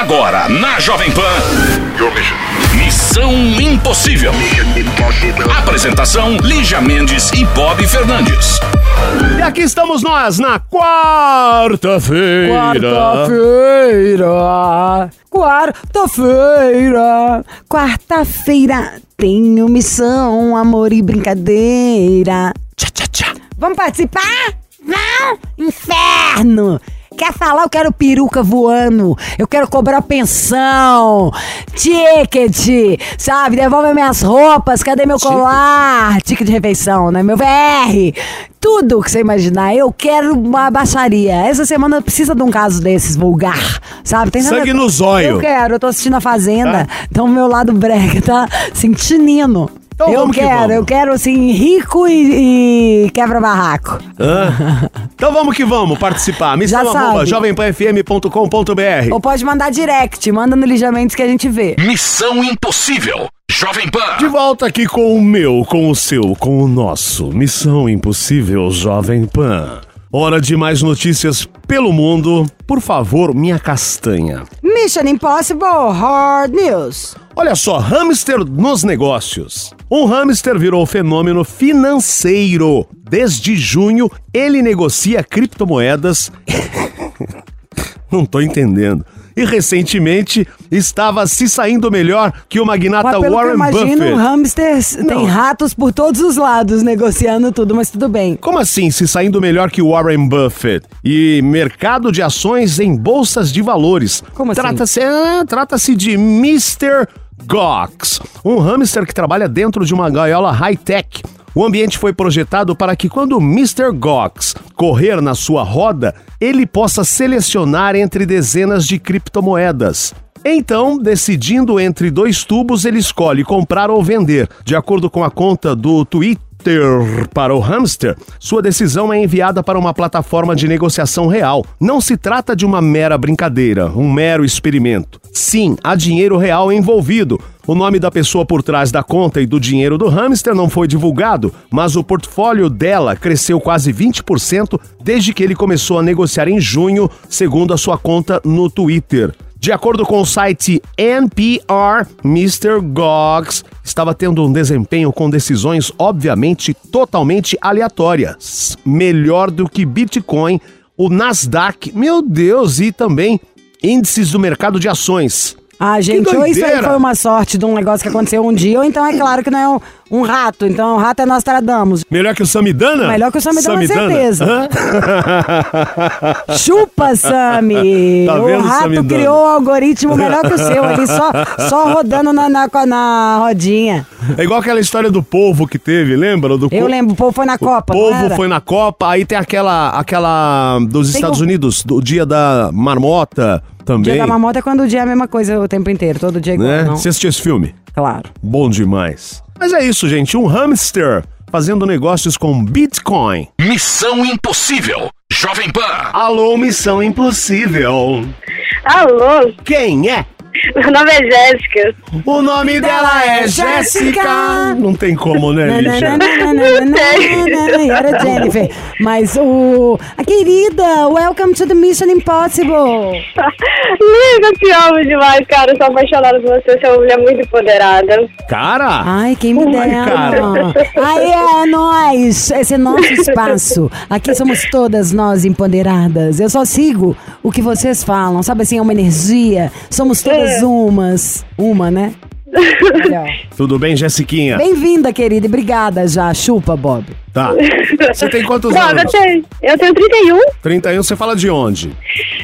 Agora, na Jovem Pan. Missão Impossível. Apresentação: Lígia Mendes e Bob Fernandes. E aqui estamos nós na quarta-feira. Quarta-feira, quarta-feira, quarta-feira tenho missão, amor e brincadeira. Tchá, tchá, tchá. Vamos participar? Não! Inferno! Quer falar? Eu quero peruca voando. Eu quero cobrar pensão. Ticket, sabe? Devolve minhas roupas. Cadê meu colar? Ticket de refeição, né? Meu VR. Tudo que você imaginar. Eu quero uma baixaria. Essa semana precisa de um caso desses, vulgar. Sabe? Tem nada- Sangue no zóio. Eu quero. Eu tô assistindo a Fazenda. Então meu lado brega tá sentindo. Então eu vamos que quero, vamos. eu quero assim, rico e, e quebra-barraco. Hã? Então vamos que vamos participar. Missão arroba jovempanfm.com.br. Ou pode mandar direct, manda no Lijamentos que a gente vê. Missão Impossível. Jovem Pan. De volta aqui com o meu, com o seu, com o nosso. Missão Impossível Jovem Pan. Hora de mais notícias pelo mundo. Por favor, minha castanha. Mission Impossible Hard News. Olha só, hamster nos negócios. Um hamster virou fenômeno financeiro. Desde junho, ele negocia criptomoedas. Não tô entendendo. E recentemente estava se saindo melhor que o magnata Mas pelo que eu Warren imagino, Buffett. hamsters Não. tem ratos por todos os lados negociando tudo, mas tudo bem. Como assim se saindo melhor que o Warren Buffett? E mercado de ações em bolsas de valores. Como assim? Trata-se ah, trata-se de Mr. Gox, um hamster que trabalha dentro de uma gaiola high-tech. O ambiente foi projetado para que quando o Mr. Gox correr na sua roda, ele possa selecionar entre dezenas de criptomoedas. Então, decidindo entre dois tubos, ele escolhe comprar ou vender. De acordo com a conta do Twitter para o hamster, sua decisão é enviada para uma plataforma de negociação real. Não se trata de uma mera brincadeira, um mero experimento. Sim, há dinheiro real envolvido. O nome da pessoa por trás da conta e do dinheiro do hamster não foi divulgado, mas o portfólio dela cresceu quase 20% desde que ele começou a negociar em junho, segundo a sua conta no Twitter. De acordo com o site NPR, Mr. Gox estava tendo um desempenho com decisões obviamente totalmente aleatórias. Melhor do que Bitcoin, o Nasdaq, meu Deus, e também índices do mercado de ações. Ah, gente, ou isso aí foi uma sorte de um negócio que aconteceu um dia, ou então é claro que não é um, um rato. Então o rato é Nostradamus. Melhor que o Samidana? Melhor que o Samidana, Samidana? certeza. Hã? Chupa, Sami! Tá o rato Samidana? criou um algoritmo melhor que o seu ali, só, só rodando na, na, na rodinha. É igual aquela história do povo que teve, lembra? Do Eu co- lembro, o povo foi na O Copa, não povo foi na Copa, aí tem aquela aquela dos Tem Estados o- Unidos, do dia da marmota também. Dia da marmota é quando o dia é a mesma coisa o tempo inteiro, todo dia é igual, né? não? Você assistiu esse filme? Claro. Bom demais. Mas é isso, gente. Um hamster fazendo negócios com Bitcoin. Missão Impossível. Jovem Pan. Alô, Missão Impossível. Alô, Quem é? Meu nome é Jéssica. O nome dela é Jéssica. Jéssica. Não tem como, né, E era Jennifer. Mas o. A querida, welcome to the Mission Impossible. Liga, eu te amo demais, cara. Eu sou apaixonada por você. Você é uma mulher muito empoderada. Cara! Ai, quem me Oh dera. God. Aí é esse é nosso espaço. Aqui somos todas nós empoderadas. Eu só sigo o que vocês falam, sabe assim, é uma energia. Somos todas umas. Uma, né? Tudo bem, Jessiquinha? Bem-vinda, querida, e obrigada já. Chupa, Bob. Tá. Você tem quantos Não, eu anos? tenho, eu tenho 31, 31, você fala de onde?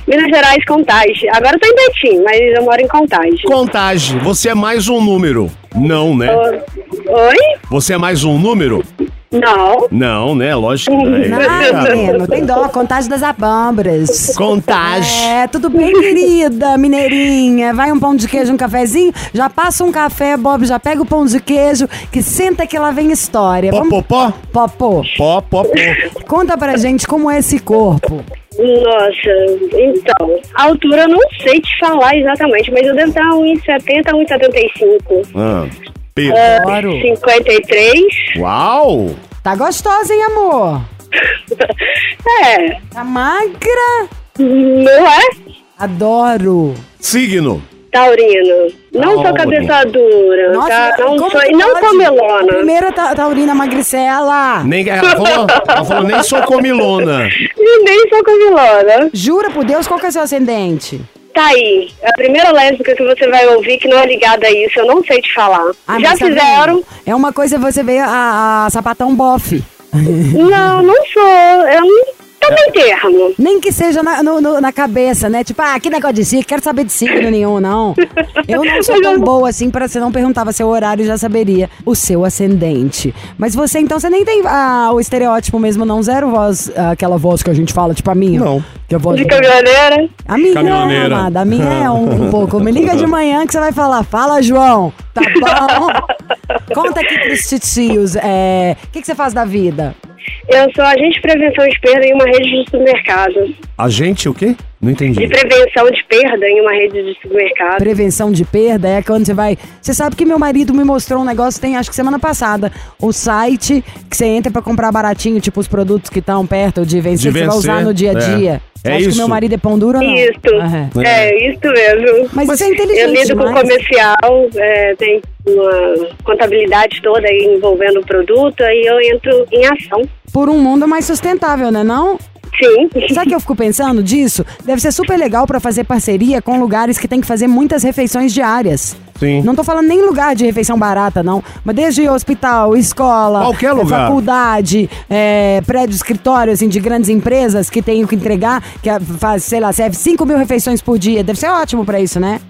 Minas Gerais, Contagem. Agora eu tô em Betim, mas eu moro em Contagem. Contagem. Você é mais um número. Não, né? Oi? Você é mais um número? Não. Não, né? Lógico que não. Ai, menino, tem dó, contagem das abambras. Contagem. É, tudo bem, querida, mineirinha. Vai um pão de queijo, um cafezinho, já passa um café, Bob, já pega o pão de queijo, que senta que lá vem história. Pó, pó, pó? Popô, Pó, pó, pó. conta pra gente como é esse corpo. Nossa, então, a altura eu não sei te falar exatamente, mas eu devo estar 1,70, 1,75. Ah, Pedro. Adoro. 53. Uau! Tá gostosa, hein, amor? É, Tá magra? não é? Adoro. Signo. Taurino. Não sou Taurino. cabeça dura, Nossa, tá? Não como sou. E não comelona. Primeira ta taurina magricela. Nem, ela, falou, ela falou, nem sou comilona. E nem sou comilona. Jura por Deus, qual que é o seu ascendente? Tá aí. A primeira lésbica que você vai ouvir que não é ligada a isso, eu não sei te falar. Ah, Já tá fizeram? É uma coisa você ver a, a sapatão bofe. Não, não sou. Eu não. Tá bem termo. Nem que seja na, no- no- na cabeça, né? Tipo, ah, que negócio de signo, quero saber de signo nenhum, não. Eu não sou tão boa assim pra você não perguntava seu horário já saberia o seu ascendente. Mas você, então, você nem tem ah, o estereótipo mesmo, não? Zero voz, ah, aquela voz que a gente fala, tipo a minha. Não. Que é a voz De caminhoneira. A minha, Caminhoneira. amada, a minha é um, um pouco. Me liga de manhã que você vai falar. Fala, João. Tá bom? Conta aqui pros titios. é, O que, que você faz da vida? Eu sou agente de prevenção de perda em uma rede de supermercados. A gente o quê? Não De entendi. prevenção de perda em uma rede de supermercados. Prevenção de perda é quando você vai. Você sabe que meu marido me mostrou um negócio, tem acho que semana passada. O site que você entra pra comprar baratinho, tipo os produtos que estão perto de vencer, De que você vai vencer, usar no dia a é. dia. Você É acha que isso. meu marido é pão duro ou não? Isso. Aham. É, isso mesmo. Mas, isso é inteligente Eu lido com comercial, é, tem uma contabilidade toda aí envolvendo o produto, aí eu entro em ação. Por um mundo mais sustentável, né não? Sim. Sabe o que eu fico pensando disso? Deve ser super legal pra fazer parceria com lugares que tem que fazer muitas refeições diárias. Sim. Não tô falando nem lugar de refeição barata, não. Mas desde hospital, escola, Qualquer eh, lugar. faculdade, eh, prédio, escritório, assim, de grandes empresas que tem o que entregar, que faz, sei lá, serve 5 mil refeições por dia. Deve ser ótimo pra isso, né?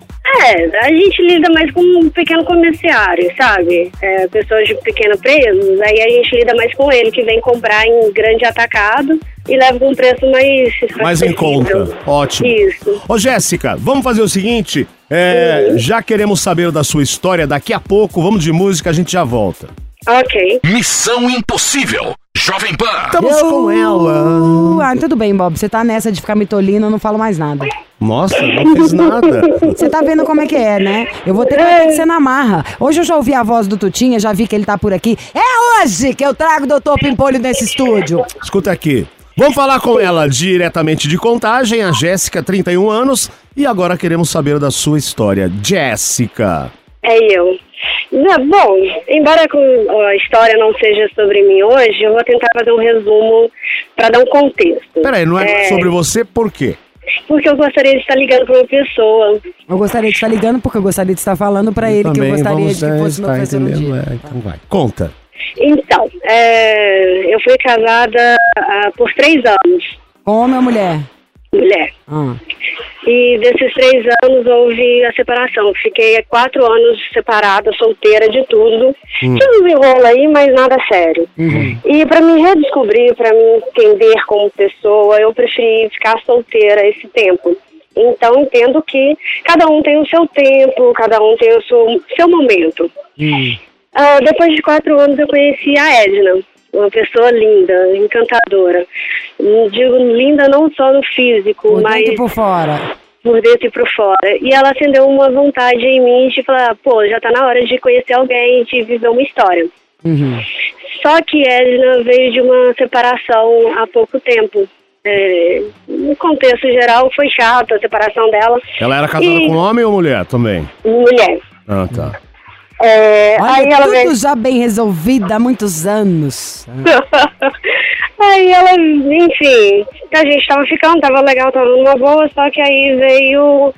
É, a gente lida mais com um pequeno comerciário, sabe? É, pessoas de pequeno preço, aí a gente lida mais com ele, que vem comprar em grande atacado e leva com um preço mais... Mais em conta. Ótimo. Isso. Ô, Jéssica, vamos fazer o seguinte. é, já queremos saber da sua história. Daqui a pouco, vamos de música, a gente já volta. Ok. Missão Impossível. Jovem Pan. Estamos com ela. Ah, tudo bem, Bob. Você tá nessa de ficar me tolindo, eu não falo mais nada. Nossa, não fiz nada. Você tá vendo como é que é, né? Eu vou ter que, vai ter que ser na marra. Hoje eu já ouvi a voz do Tutinha, já vi que ele tá por aqui. É hoje que eu trago o doutor Pimpolho nesse estúdio. Escuta aqui. Vamos falar com ela diretamente de contagem, a Jéssica, 31 anos. E agora queremos saber da sua história. Jéssica. É eu. Não, bom, embora com- a história não seja sobre mim hoje, eu vou tentar fazer um resumo para dar um contexto. Peraí, não é, sobre você por quê? Porque eu gostaria de estar ligando para uma pessoa. Eu gostaria de estar ligando porque eu gostaria de estar falando pra ele que eu gostaria de que fosse meu professor um dia. então vai. Conta. Então, é, eu fui casada ah, por três anos, Homem ou mulher? Mulher. Ah. E desses três anos houve a separação. Fiquei quatro anos separada, solteira de tudo. Tive um enrolo aí, mas nada sério. E para me redescobrir, para me entender como pessoa, eu preferi ficar solteira esse tempo. Então entendo que cada um tem o seu tempo, cada um tem o seu, seu momento. Ah, depois de quatro anos eu conheci a Edna, uma pessoa linda, encantadora. Digo linda não só no físico, Por mas dentro e por fora. por dentro e por fora. E ela acendeu uma vontade em mim de falar, pô, já tá na hora de conhecer alguém, de viver uma história. Uhum. Só que Edna veio de uma separação há pouco tempo. É, no contexto geral, foi chato a separação dela. Ela era casada E- com homem ou mulher também? Mulher. Ah, tá. É, Olha, aí ela tudo veio... já bem resolvido há muitos anos. aí ela, enfim, a gente tava ficando, tava legal, tava numa boa, só que aí veio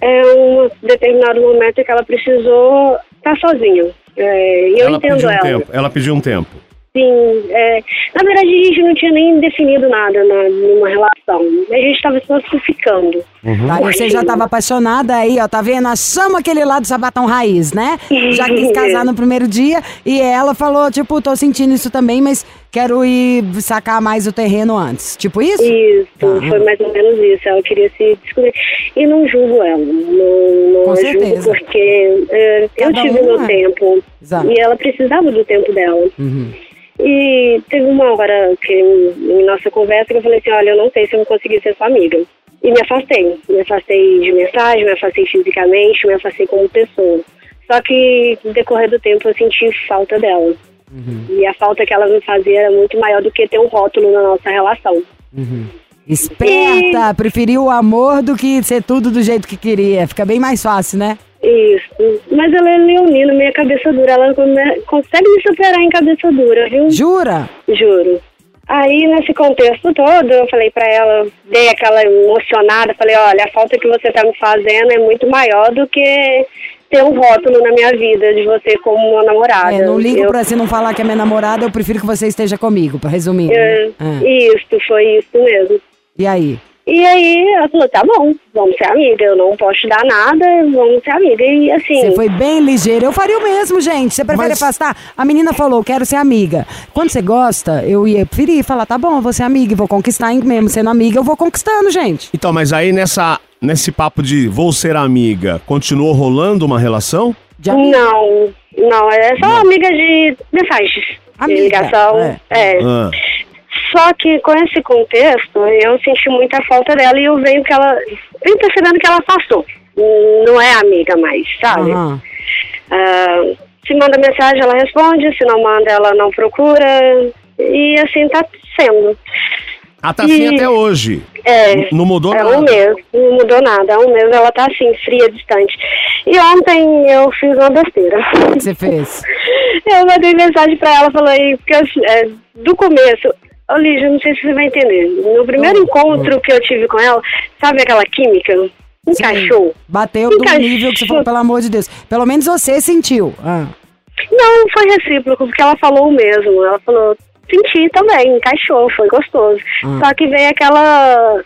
é, um determinado momento que ela precisou estar sozinha. É, e eu ela entendo pediu um ela. tempo. Ela pediu um tempo. Sim, é, na verdade a gente não tinha nem definido nada na, numa relação. A gente estava só se ficando. Tá, e você já tava apaixonada aí, ó, tá vendo? Achamos aquele lado do sabatão raiz, né? Já quis casar no primeiro dia e ela falou, tipo, tô sentindo isso também, mas quero ir sacar mais o terreno antes. Tipo isso? Isso, Tá. foi mais ou menos isso. Ela queria se descobrir. E não julgo ela. Não, não Com certeza. julgo porque é, eu tive um, meu é. tempo. Exato. E ela precisava do tempo dela. Uhum. E teve uma hora que em nossa conversa que eu falei assim, olha, eu não sei se eu vou conseguir ser sua amiga. E me afastei. Me afastei de mensagem, me afastei fisicamente, me afastei como pessoa. Só que no decorrer do tempo eu senti falta dela. E a falta que ela me fazia era muito maior do que ter um rótulo na nossa relação. Uhum. Esperta, preferiu o amor do que ser tudo do jeito que queria. Fica bem mais fácil, né? Isso. Mas ela é leonina, minha cabeça dura. Ela consegue me superar em cabeça dura, viu? Jura? Juro. Aí, nesse contexto todo, eu falei pra ela, dei aquela emocionada, falei, olha, a falta que você tá me fazendo é muito maior do que ter um rótulo na minha vida de você como uma namorada. É, não ligo eu, pra você não falar que é minha namorada, eu prefiro que você esteja comigo, pra resumir. né? é, É. Isso, foi isso mesmo. E aí? E aí ela falou, tá bom, vamos ser amiga, eu não posso te dar nada, vamos ser amiga. E assim, Você foi bem ligeira. Eu faria o mesmo, gente. Você prefere Mas- afastar? A menina falou, quero ser amiga. Quando você gosta, eu ia preferir falar, tá bom, eu vou ser amiga e vou conquistar, mesmo sendo amiga, eu vou conquistando, gente. Então, mas aí nessa, nesse papo de vou ser amiga, continuou rolando uma relação? De amiga. não, não, é só amiga de mensagens, Amiga, de ligação. é. é. Ah, Só que com esse contexto, eu senti muita falta dela e eu venho que ela. venho percebendo que ela passou. Não é amiga mais, sabe? Aham. Ah, se manda mensagem, ela responde, se não manda, ela não procura. E assim tá sendo. Ah, tá assim E- até hoje. É. Não mudou é nada. um mês, não mudou nada. É um mês, ela tá assim, fria, distante. E ontem eu fiz uma besteira. O que você fez? Eu mandei mensagem pra ela, falei, porque é, do começo, ô Lígia, não sei se você vai entender. No primeiro Hum, encontro que eu tive com ela, sabe aquela química? Encaixou. Bateu do Encaixou. nível que você falou, pelo amor de Deus. Pelo menos você sentiu. Ah. Não, foi recíproco, porque ela falou o mesmo. Ela falou, senti também, encaixou, foi gostoso. Hum. Só que veio aquela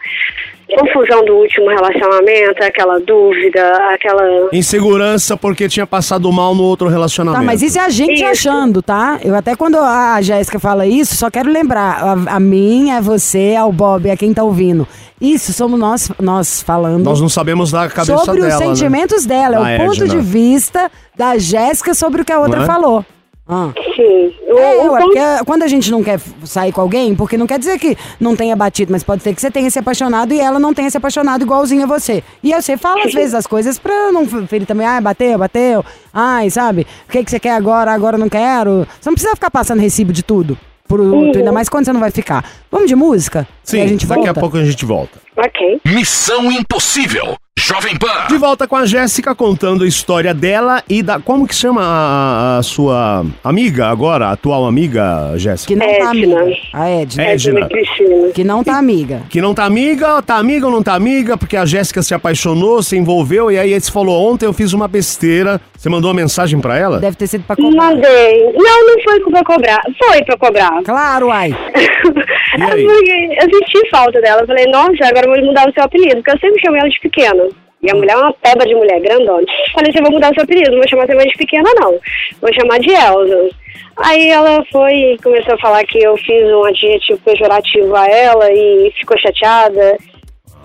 confusão do último relacionamento, aquela dúvida, aquela. Insegurança porque tinha passado mal no outro relacionamento. Tá, mas isso é a gente Isso. achando, tá? Eu até quando a Jéssica fala isso, só quero lembrar, a, a mim, é você, ao Bob, é quem tá ouvindo. Isso somos nós, nós falando. Nós não sabemos da cabeça sobre dela, os né? sentimentos dela, Da é o ponto Edna. de vista da Jéssica sobre o que a outra é? falou. Ah. Sim. O, É, o ué, ponto- porque quando a gente não quer sair com alguém, porque não quer dizer que não tenha batido, mas pode ser que você tenha se apaixonado e ela não tenha se apaixonado igualzinho a você. E aí você fala às vezes as coisas pra não ferir também, ai, bateu, bateu, ai, sabe? O que, que você quer agora, agora eu não quero. Você não precisa ficar passando recibo de tudo. Pro outro, ainda mais quando você não vai ficar. Vamos de música? Sim, e a gente daqui volta? a pouco a gente volta. Ok. Missão Impossível. Jovem Pan. De volta com a Jéssica contando a história dela e da. Como que chama a, a sua amiga agora, a atual amiga, Jéssica? Que não tá Edna. amiga. A Edna. É. Edna. Edna Cristina. Que não tá amiga. Que não tá amiga, tá amiga ou não tá amiga, porque a Jéssica se apaixonou, se envolveu, e aí você falou, ontem eu fiz uma besteira. Você mandou uma mensagem pra ela? Deve ter sido pra cobrar. Mandei. Não, não foi pra cobrar. Foi pra cobrar. Claro, ai. E aí? Porque eu senti falta dela. Eu falei, nossa, agora eu vou mudar o seu apelido, porque eu sempre chamei ela de pequena. E a mulher é uma peba de mulher, grandona. Falei, você vai mudar o seu apelido, não vou chamar você mais de pequena, não. Vou chamar de Elza. Aí ela foi e começou a falar que eu fiz um adjetivo pejorativo a ela e ficou chateada.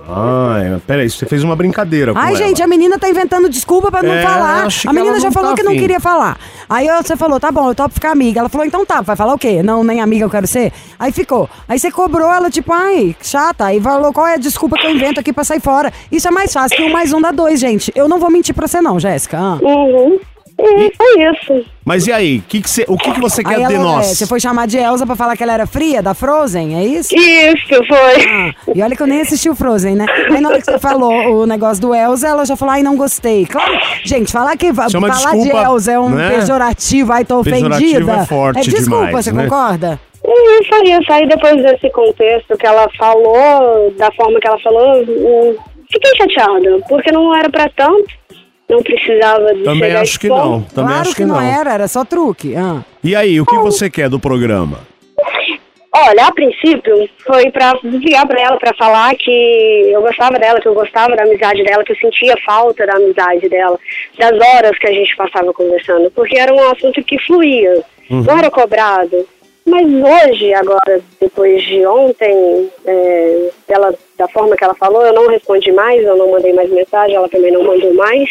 Ai, peraí, você fez uma brincadeira com Ai, ela. gente, a menina tá inventando desculpa pra não É, falar. acho que A menina ela já não falou tá que não afim. queria falar. Aí você falou, tá bom, eu topo ficar amiga. Ela falou, então tá, vai falar o quê? Não, nem amiga eu quero ser. Aí ficou. Aí você cobrou ela, tipo, ai, chata. Aí falou, qual é a desculpa que eu invento aqui pra sair fora? Isso é mais fácil que um mais um dá dois, gente. Eu não vou mentir pra você não, Jéssica. Ah. Uhum. E foi isso. Mas e aí, que que você- o que, que você quer Aí de ela, nós? é, você foi chamar de Elsa pra falar que ela era fria, da Frozen, é isso? Isso, foi. Ah, e olha que eu nem assisti o Frozen, né? Aí na hora que você falou o negócio do Elsa, ela já falou, ai, não gostei. Claro, gente, falar que Isso é falar de desculpa, Elsa é um né? pejorativo, ai, tô Pejorativo ofendida. é forte desculpa, demais, você né? concorda? E foi isso. Aí depois desse contexto que ela falou, da forma que ela falou, fiquei chateada, porque não era pra tanto. Não precisava de Também acho que não. Também claro acho que, que, não. era, era só truque. Ah. E aí, o que você quer do programa? Olha, a princípio foi pra ligar pra ela pra falar que eu gostava dela, que eu gostava da amizade dela, que eu sentia falta da amizade dela, das horas que a gente passava conversando, porque era um assunto que fluía, não era cobrado. Mas hoje, agora, depois de ontem, é, ela, da forma que ela falou, eu não respondi mais, eu não mandei mais mensagem, ela também não mandou mais.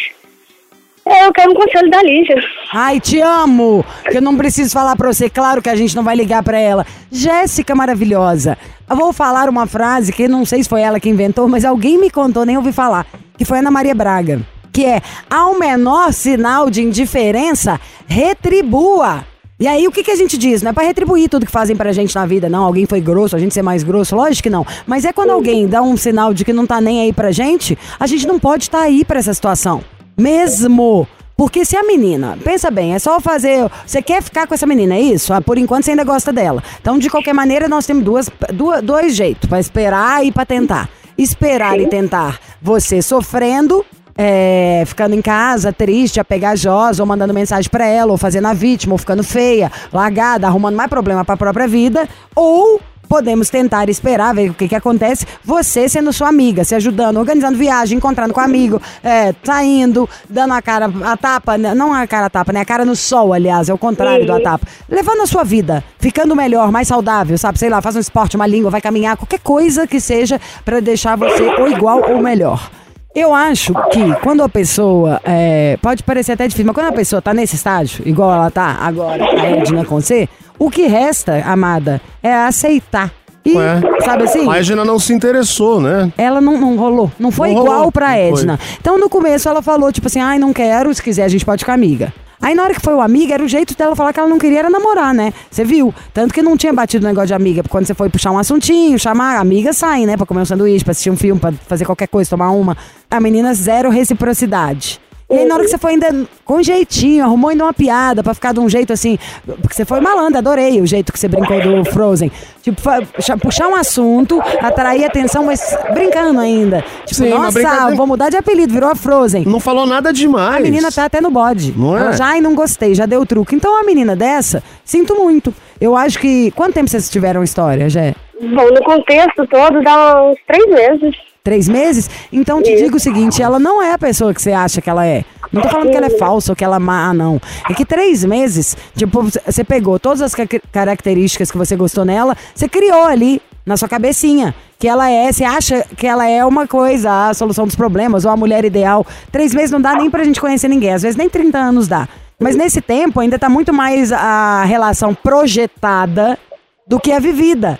Eu quero um conselho da Lígia. Ai, te amo! Que eu não preciso falar pra você, claro que a gente não vai ligar pra ela. Jéssica maravilhosa. Eu vou falar uma frase que não sei se foi ela que inventou, mas alguém me contou, nem ouvi falar. Que foi Ana Maria Braga. Que é, ao menor sinal de indiferença, retribua. E aí, o que, que a gente diz? Não é pra retribuir tudo que fazem pra gente na vida, não. Alguém foi grosso, a gente ser mais grosso, lógico que não. Mas é quando alguém dá um sinal de que não tá nem aí pra gente, a gente não pode estar aí pra essa situação. Mesmo. Porque se a menina, pensa bem, é só fazer. Você quer ficar com essa menina, é isso? Ah, por enquanto você ainda gosta dela. Então, de qualquer maneira, nós temos duas, duas, dois jeitos: pra esperar e pra tentar. Esperar e tentar você sofrendo é, ficando em casa, triste, apegajosa, ou mandando mensagem pra ela, ou fazendo a vítima, ou ficando feia, largada, arrumando mais problema pra própria vida, ou podemos tentar esperar, ver o que que acontece, você sendo sua amiga, se ajudando, organizando viagem, encontrando com amigo, é, saindo, dando a cara, a tapa, né, não a cara a tapa, né, a cara no sol, aliás, é o contrário do a tapa, levando a sua vida, ficando melhor, mais saudável, sabe, sei lá, faz um esporte, uma língua, vai caminhar, qualquer coisa que seja pra deixar você ou igual ou melhor. Eu acho que quando a pessoa. é, pode parecer até difícil, mas quando a pessoa tá nesse estágio, igual ela tá agora, a Edna com você, o que resta, amada, é aceitar. E, Ué. sabe assim? A Edna não se interessou, né? Ela não, não rolou. Não foi Não igual rolou. pra. Edna. Então, no começo, ela falou, tipo assim, ai, não quero, se quiser, a gente pode ficar amiga. Aí, na hora que foi o amiga, era o jeito dela falar que ela não queria era namorar, né? Você viu? Tanto que não tinha batido o negócio de amiga. Quando você foi puxar um assuntinho, chamar, amiga sai, né? Pra comer um sanduíche, pra assistir um filme, pra fazer qualquer coisa, tomar uma. A menina, zero reciprocidade. E aí, na hora que você foi ainda com jeitinho, arrumou ainda uma piada pra ficar de um jeito assim. Porque você foi malandro, adorei o jeito que você brincou do Frozen. Tipo, puxar um assunto, atrair atenção, mas brincando ainda. Tipo, Sim, uma nossa, brincadeira- vou mudar de apelido, virou a Frozen. Não falou nada demais. A menina tá até no bode. Não é? Ela já, ai, não gostei, já deu truque. Então, a menina dessa, sinto muito. Eu acho que. Quanto tempo vocês tiveram história, Jé? Bom, no contexto todo, dá uns três meses. Três meses? Então te digo o seguinte, ela não é a pessoa que você acha que ela é. Não tô falando que ela é falsa ou que ela é má, não. É que três meses, tipo, você pegou todas as ca- características que você gostou nela, você criou ali na sua cabecinha. Que ela é, você acha que ela é uma coisa, a solução dos problemas, ou a mulher ideal. Três meses não dá nem pra gente conhecer ninguém. Às vezes nem 30 anos dá. Mas nesse tempo ainda tá muito mais a relação projetada do que a vivida.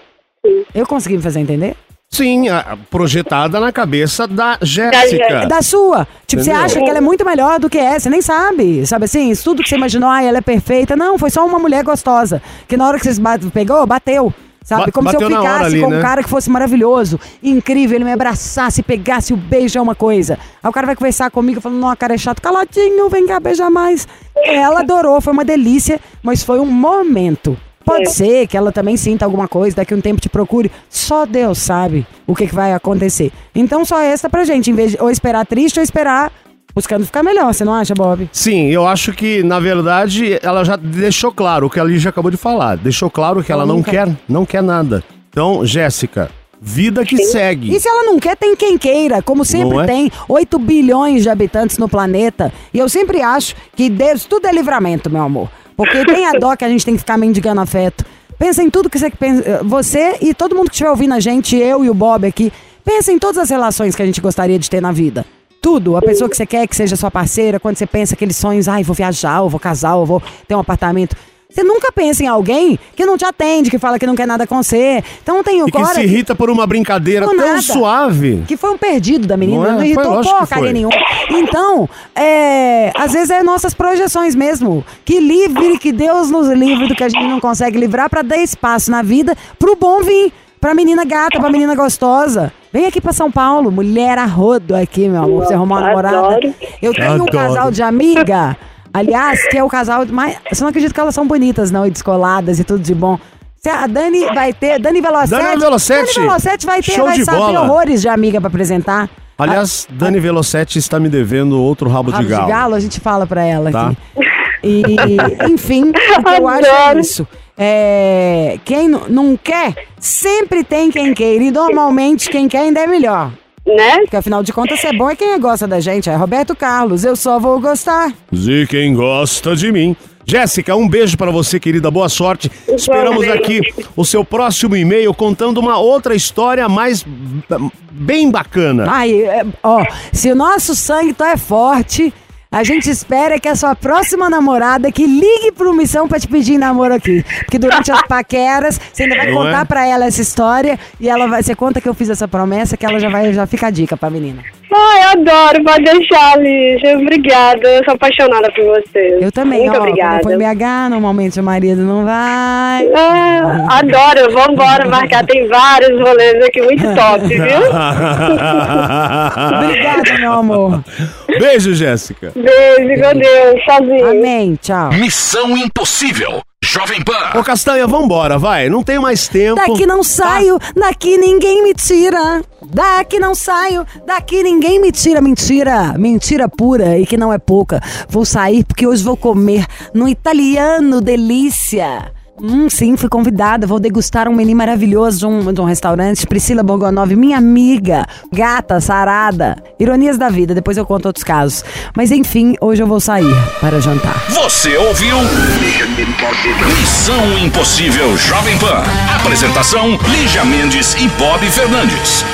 Eu consegui me fazer entender? Sim, projetada na cabeça da Jéssica. Da sua. Tipo, você Entendeu? acha que ela é muito melhor do que é, você nem sabe. Sabe assim? Isso tudo que você imaginou, ai, ela é perfeita. Não, foi só uma mulher gostosa. Que na hora que bate- pegou, bateu. Sabe? Como se eu bateu na hora ficasse ali, com né? um cara que fosse maravilhoso, incrível, ele me abraçasse, pegasse o beijo é uma coisa. Aí o cara vai conversar comigo falando, não, cara é chato, caladinho, vem cá beijar mais. Ela adorou, foi uma delícia, mas foi um momento. Pode É. ser que ela também sinta alguma coisa, daqui a um tempo te procure. Só Deus sabe o que, que vai acontecer. Então só esta pra gente, em vez de ou esperar triste ou esperar buscando ficar melhor, você não acha, Bob? Sim, eu acho que, na verdade, ela já deixou claro o que a Lígia acabou de falar. Deixou claro que ela, Ela não nunca- quer, não quer nada. Então, Jéssica, vida que segue. E se ela não quer, tem quem queira, como sempre é? tem 8 bilhões de habitantes no planeta. E eu sempre acho que Deus, tudo é livramento, meu amor. Porque tem a dó que a gente tem que ficar mendigando afeto. Pensa em tudo que você pensa. Você e todo mundo que estiver ouvindo a gente, eu e o Bob aqui. Pensa em todas as relações que a gente gostaria de ter na vida. Tudo. A pessoa que você quer que seja sua parceira, quando você pensa aqueles sonhos, ai, vou viajar, eu vou casar, eu vou ter um apartamento. Você nunca pensa em alguém que não te atende, que fala que não quer nada com você. Então tem o E que se irrita por uma brincadeira Por tão nada. suave. que foi um perdido da menina, Não é? não, irritou porcaria nenhuma. Então, é, às vezes é nossas projeções mesmo. Que livre, que Deus nos livre do que a gente não consegue livrar pra dar espaço na vida pro bom vir. Pra menina gata, pra menina gostosa. Vem aqui pra São Paulo, mulher a rodo aqui, meu amor, pra você arrumar uma namorada. Eu tenho um casal de amiga, aliás, que é o casal mais. Você não acredita que elas são bonitas, não, e descoladas e tudo de bom. Se A Dani vai ter. Dani Velocetti. Dani Velocetti. Dani Velocetti vai ter, Show vai de saber bola. horrores de amiga pra apresentar. Aliás, Dani Velocetti está me devendo outro rabo, Rabo de galo. a gente fala pra ela Tá. aqui. E, enfim, eu acho é isso. É, quem não quer, sempre tem quem queira. E normalmente quem quer ainda é melhor. Né? Porque afinal de contas, ser bom é quem gosta da gente. É Roberto Carlos, eu só vou gostar. E quem gosta de mim. Jéssica, um beijo pra você, querida. Boa sorte. Esperamos aqui o seu próximo e-mail contando uma outra história mais bem bacana. Ai, é, ó, se o nosso sangue então é forte, a gente espera que a sua próxima namorada que ligue pro Missão pra te pedir namoro aqui. Porque durante as paqueras, você ainda vai Não contar é? pra ela essa história e ela vai, você conta que eu fiz essa promessa que ela já vai, já fica a dica pra menina. Ai, adoro, pode deixar, Lígia. Obrigada, eu sou apaixonada por vocês. Eu também, Muito ó. obrigada. Foi BH, normalmente o marido não vai. Ah, adoro, vambora marcar. Tem vários rolês aqui muito top, viu? Obrigada, meu amor. Beijo, Jéssica. Beijo, com Deus, sozinho. Amém, tchau. Missão Impossível. Jovem Pan. Ô, Castanha, vambora, vai. Não tenho mais tempo. Daqui não saio, daqui ninguém me tira. Daqui não saio, daqui ninguém me tira. Mentira, mentira pura e que não é pouca. Vou sair porque hoje vou comer no italiano delícia. Hum, sim, fui convidada. Vou degustar um menu maravilhoso de um, de um restaurante. Priscila Borgonov, minha amiga, gata, sarada. Ironias da vida, depois eu conto outros casos. Mas enfim, hoje eu vou sair para jantar. Você ouviu? Missão Impossível Jovem Pan. Apresentação: Lígia Mendes e Bob Fernandes.